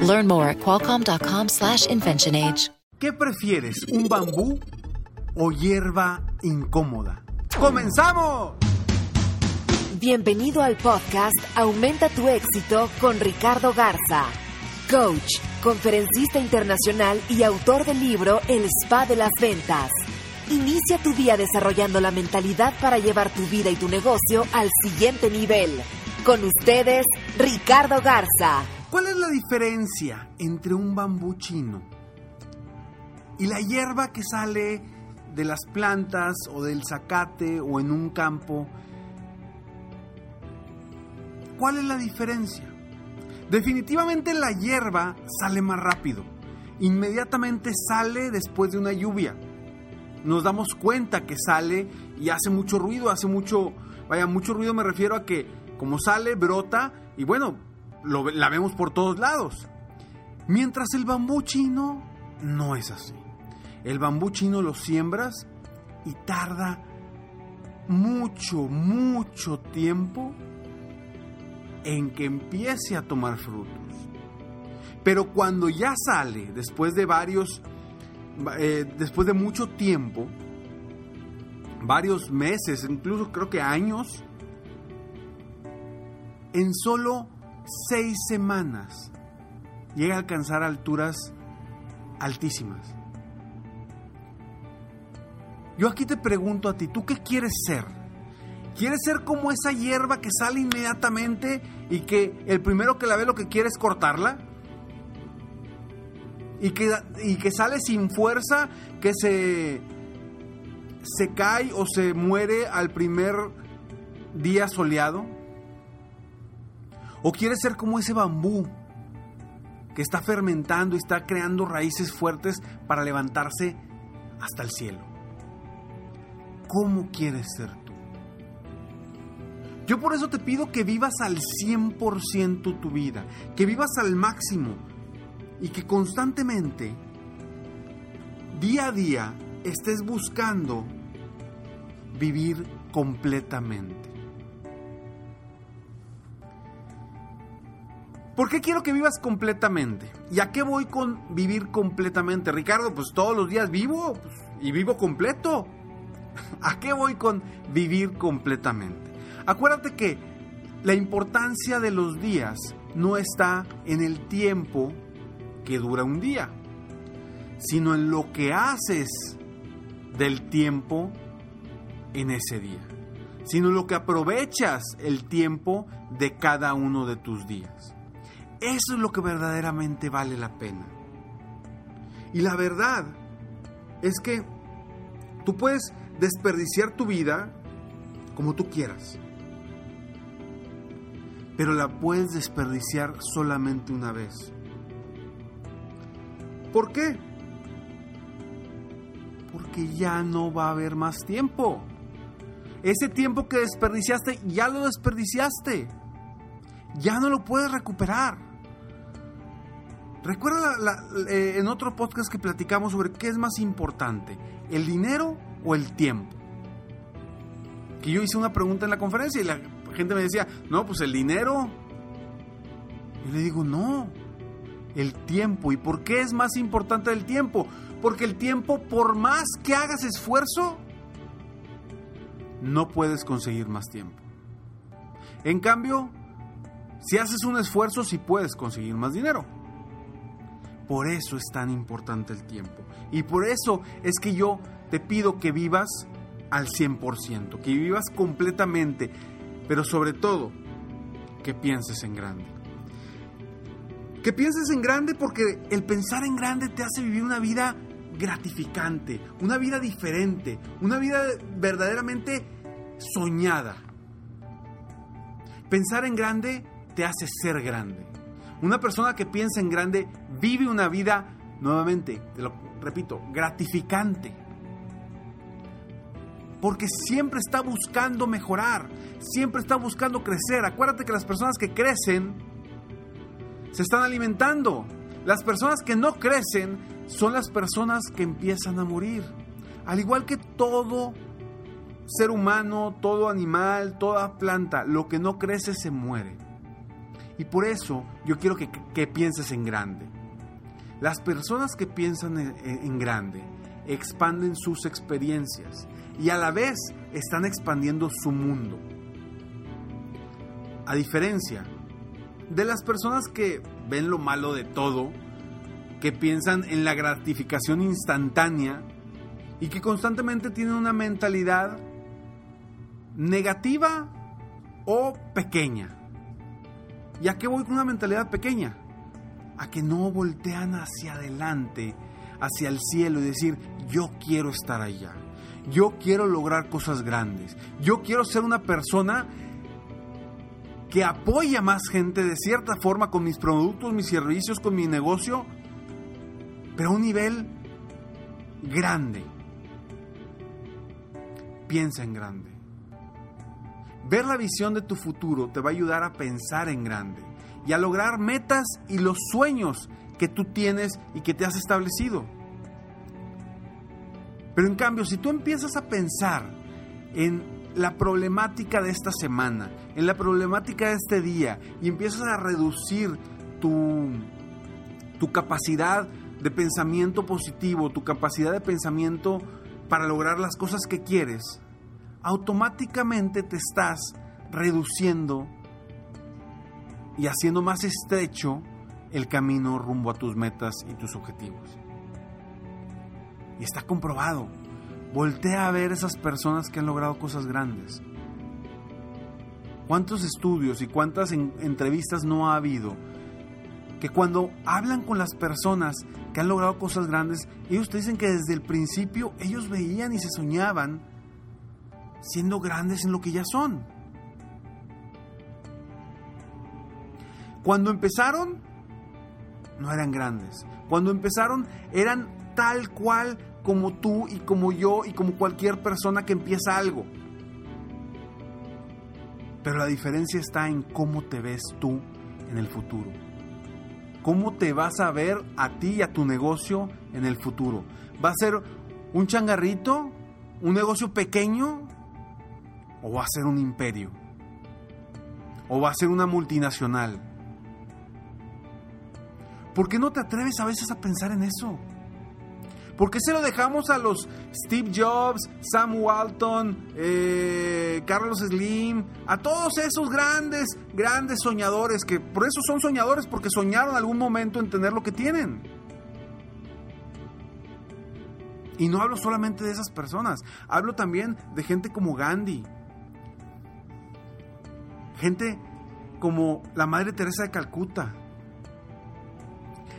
Learn more at qualcomm.com/inventionage. ¿Qué prefieres, un bambú o hierba incómoda? ¡Comenzamos! Bienvenido al podcast Aumenta tu éxito con Ricardo Garza, coach, conferencista internacional y autor del libro El Spa de las Ventas. Inicia tu día desarrollando la mentalidad para llevar tu vida y tu negocio al siguiente nivel. Con ustedes, Ricardo Garza. ¿Cuál es la diferencia entre un bambú chino y la hierba que sale de las plantas o del zacate o en un campo? ¿Cuál es la diferencia? Definitivamente la hierba sale más rápido. Inmediatamente sale después de una lluvia nos damos cuenta que sale y hace mucho ruido, hace mucho, vaya, mucho ruido me refiero a que como sale, brota y bueno, lo, la vemos por todos lados. Mientras el bambú chino no es así. El bambú chino lo siembras y tarda mucho, mucho tiempo en que empiece a tomar frutos. Pero cuando ya sale, después de varios eh, después de mucho tiempo, varios meses, incluso creo que años, en solo seis semanas llega a alcanzar alturas altísimas. Yo aquí te pregunto a ti, ¿tú qué quieres ser? ¿Quieres ser como esa hierba que sale inmediatamente y que el primero que la ve lo que quiere es cortarla? y que, y que sale sin fuerza, que se, se cae o se muere al primer día soleado? ¿O quieres ser como ese bambú que está fermentando y está creando raíces fuertes para levantarse hasta el cielo? ¿Cómo quieres ser tú? Yo por eso te pido que vivas al 100% tu vida, que vivas al máximo, y que constantemente, día a día, estés buscando vivir completamente. ¿Por qué quiero que vivas completamente? ¿Y a qué voy con vivir completamente? Ricardo, pues todos los días vivo pues, y vivo completo. ¿A qué voy con vivir completamente? Acuérdate que la importancia de los días no está en el tiempo que dura un día, sino en lo que haces del tiempo en ese día, sino en lo que aprovechas el tiempo de cada uno de tus días. Eso es lo que verdaderamente vale la pena. Y la verdad es que tú puedes desperdiciar tu vida como tú quieras, pero la puedes desperdiciar solamente una vez. ¿Por qué? Porque ya no va a haber más tiempo. Ese tiempo que desperdiciaste, ya lo desperdiciaste. Ya no lo puedes recuperar. Recuerda eh, en otro podcast que platicamos sobre qué es más importante, el dinero o el tiempo. Que yo hice una pregunta en la conferencia y la gente me decía, no, pues el dinero. Y le digo, no, el tiempo. ¿Y por qué es más importante el tiempo? Porque el tiempo, por más que hagas esfuerzo, no puedes conseguir más tiempo. En cambio, si haces un esfuerzo, sí puedes conseguir más dinero. Por eso es tan importante el tiempo. Y por eso es que yo te pido que vivas al 100%, que vivas completamente, pero sobre todo que pienses en grande. Que pienses en grande porque el pensar en grande te hace vivir una vida gratificante, una vida diferente, una vida verdaderamente soñada. Pensar en grande te hace ser grande. Una persona que piensa en grande vive una vida nuevamente, te lo repito, gratificante. Porque siempre está buscando mejorar, siempre está buscando crecer. Acuérdate que las personas que crecen se están alimentando. Las personas que no crecen son las personas que empiezan a morir. Al igual que todo ser humano, todo animal, toda planta, lo que no crece se muere. Y por eso yo quiero que, pienses en grande. Las personas que piensan en grande expanden sus experiencias y a la vez están expandiendo su mundo. A diferencia de las personas que ven lo malo de todo, que piensan en la gratificación instantánea y que constantemente tienen una mentalidad negativa o pequeña. ¿Y a qué voy con una mentalidad pequeña? A que no voltean hacia adelante, hacia el cielo y decir, yo quiero estar allá. Yo quiero lograr cosas grandes. Yo quiero ser una persona que apoya más gente de cierta forma con mis productos, mis servicios, con mi negocio, pero a un nivel grande. Piensa en grande. Ver la visión de tu futuro te va a ayudar a pensar en grande y a lograr metas y los sueños que tú tienes y que te has establecido. Pero en cambio, si tú empiezas a pensar en la problemática de esta semana, en la problemática de este día, y empiezas a reducir tu, tu capacidad de pensamiento positivo, tu capacidad de pensamiento para lograr las cosas que quieres, automáticamente te estás reduciendo y haciendo más estrecho el camino rumbo a tus metas y tus objetivos. Y está comprobado. Voltea a ver esas personas que han logrado cosas grandes. ¿Cuántos estudios y cuántas entrevistas no ha habido que cuando hablan con las personas que han logrado cosas grandes, ellos te dicen que desde el principio ellos veían y se soñaban siendo grandes en lo que ya son. Cuando empezaron, no eran grandes. Cuando empezaron, eran tal cual como tú y como yo y como cualquier persona que empieza algo. Pero la diferencia está en cómo te ves tú en el futuro. ¿Cómo te vas a ver a ti y a tu negocio en el futuro? ¿Va a ser un changarrito? ¿Un negocio pequeño? ¿O va a ser un imperio? ¿O va a ser una multinacional? ¿Por qué no te atreves a veces a pensar en eso? ¿Por qué se lo dejamos a los Steve Jobs, Sam Walton, eh, Carlos Slim, a todos esos grandes, grandes soñadores que por eso son soñadores porque soñaron algún momento en tener lo que tienen? Y no hablo solamente de esas personas, hablo también de gente como Gandhi, gente como la Madre Teresa de Calcuta,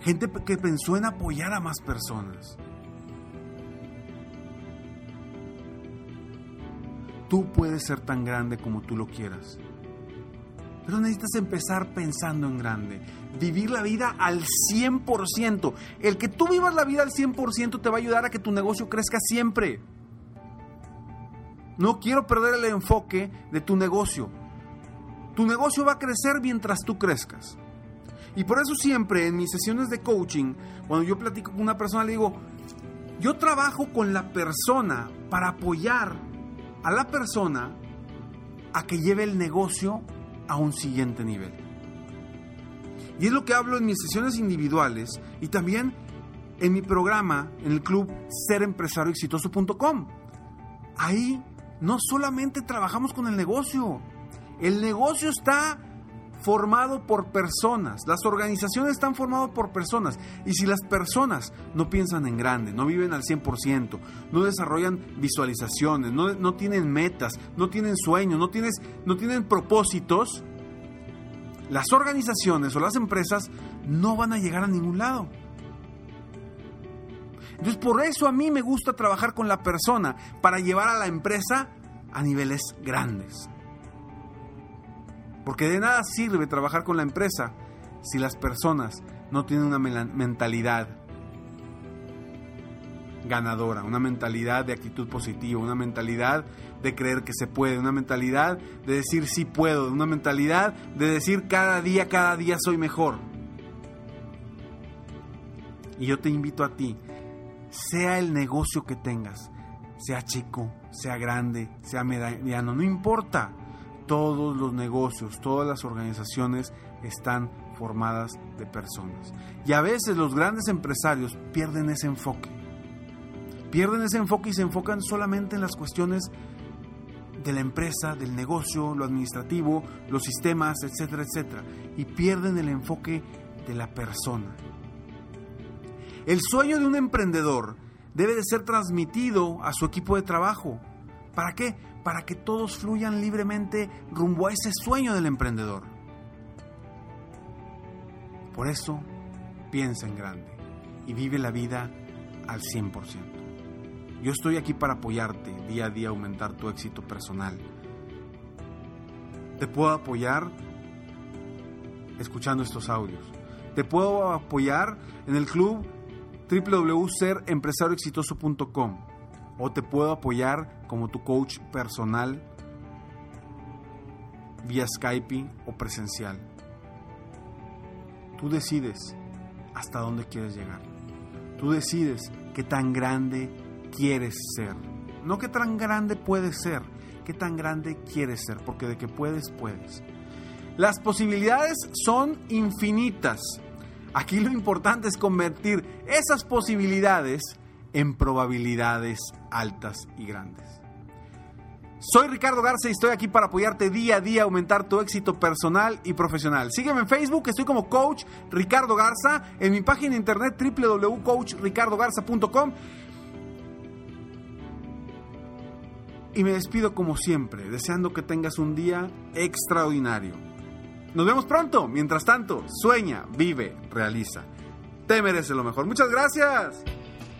gente que pensó en apoyar a más personas. Tú puedes ser tan grande como tú lo quieras. Pero necesitas empezar pensando en grande. Vivir la vida al 100%. El que tú vivas la vida al 100% te va a ayudar a que tu negocio crezca siempre. No quiero perder el enfoque de tu negocio. Tu negocio va a crecer mientras tú crezcas. Y por eso siempre en mis sesiones de coaching, cuando yo platico con una persona, le digo, yo trabajo con la persona para apoyar a la persona a que lleve el negocio a un siguiente nivel. Y es lo que hablo en mis sesiones individuales y también en mi programa en el club serempresarioexitoso.com. Ahí no solamente trabajamos con el negocio, el negocio está formado por personas, las organizaciones están formadas por personas y si las personas no piensan en grande, no viven al 100%, no desarrollan visualizaciones, no, tienen metas, no tienen sueños, no, tienes, no tienen propósitos, las organizaciones o las empresas no van a llegar a ningún lado. Entonces por eso a mí me gusta trabajar con la persona para llevar a la empresa a niveles grandes. Porque de nada sirve trabajar con la empresa si las personas no tienen una mentalidad ganadora, una mentalidad de actitud positiva, una mentalidad de creer que se puede, una mentalidad de decir sí puedo, una mentalidad de decir cada día, cada día soy mejor. Y yo te invito a ti, sea el negocio que tengas, sea chico, sea grande, sea mediano, no importa. Todos los negocios, todas las organizaciones están formadas de personas. Y a veces los grandes empresarios pierden ese enfoque. Pierden ese enfoque y se enfocan solamente en las cuestiones de la empresa, del negocio, lo administrativo, los sistemas, etcétera, etcétera. Y pierden el enfoque de la persona. El sueño de un emprendedor debe de ser transmitido a su equipo de trabajo. ¿Para qué? Para que todos fluyan libremente rumbo a ese sueño del emprendedor. Por eso, piensa en grande y vive la vida al 100%. Yo estoy aquí para apoyarte día a día a aumentar tu éxito personal. Te puedo apoyar escuchando estos audios. Te puedo apoyar en el club www.serempresarioexitoso.com o te puedo apoyar como tu coach personal vía Skype o presencial. Tú decides hasta dónde quieres llegar. Tú decides qué tan grande quieres ser. No qué tan grande puedes ser, qué tan grande quieres ser, porque de que puedes, puedes. Las posibilidades son infinitas. Aquí lo importante es convertir esas posibilidades en probabilidades altas y grandes. Soy Ricardo Garza y estoy aquí para apoyarte día a día aumentar tu éxito personal y profesional. Sígueme en Facebook, estoy como Coach Ricardo Garza, en mi página internet www.coachricardogarza.com. Y me despido como siempre, deseando que tengas un día extraordinario. Nos vemos pronto. Mientras tanto, sueña, vive, realiza. Te mereces lo mejor. Muchas gracias.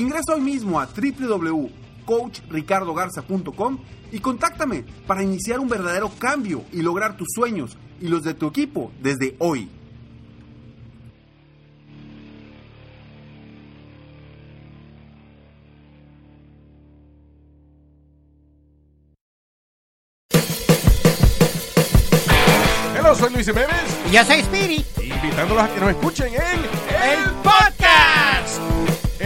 Ingresa hoy mismo a www.coachricardogarza.com y contáctame para iniciar un verdadero cambio y lograr tus sueños y los de tu equipo desde hoy. soy Luis Jiménez. Y yo soy Spirit. Invitándolos a que nos escuchen en El.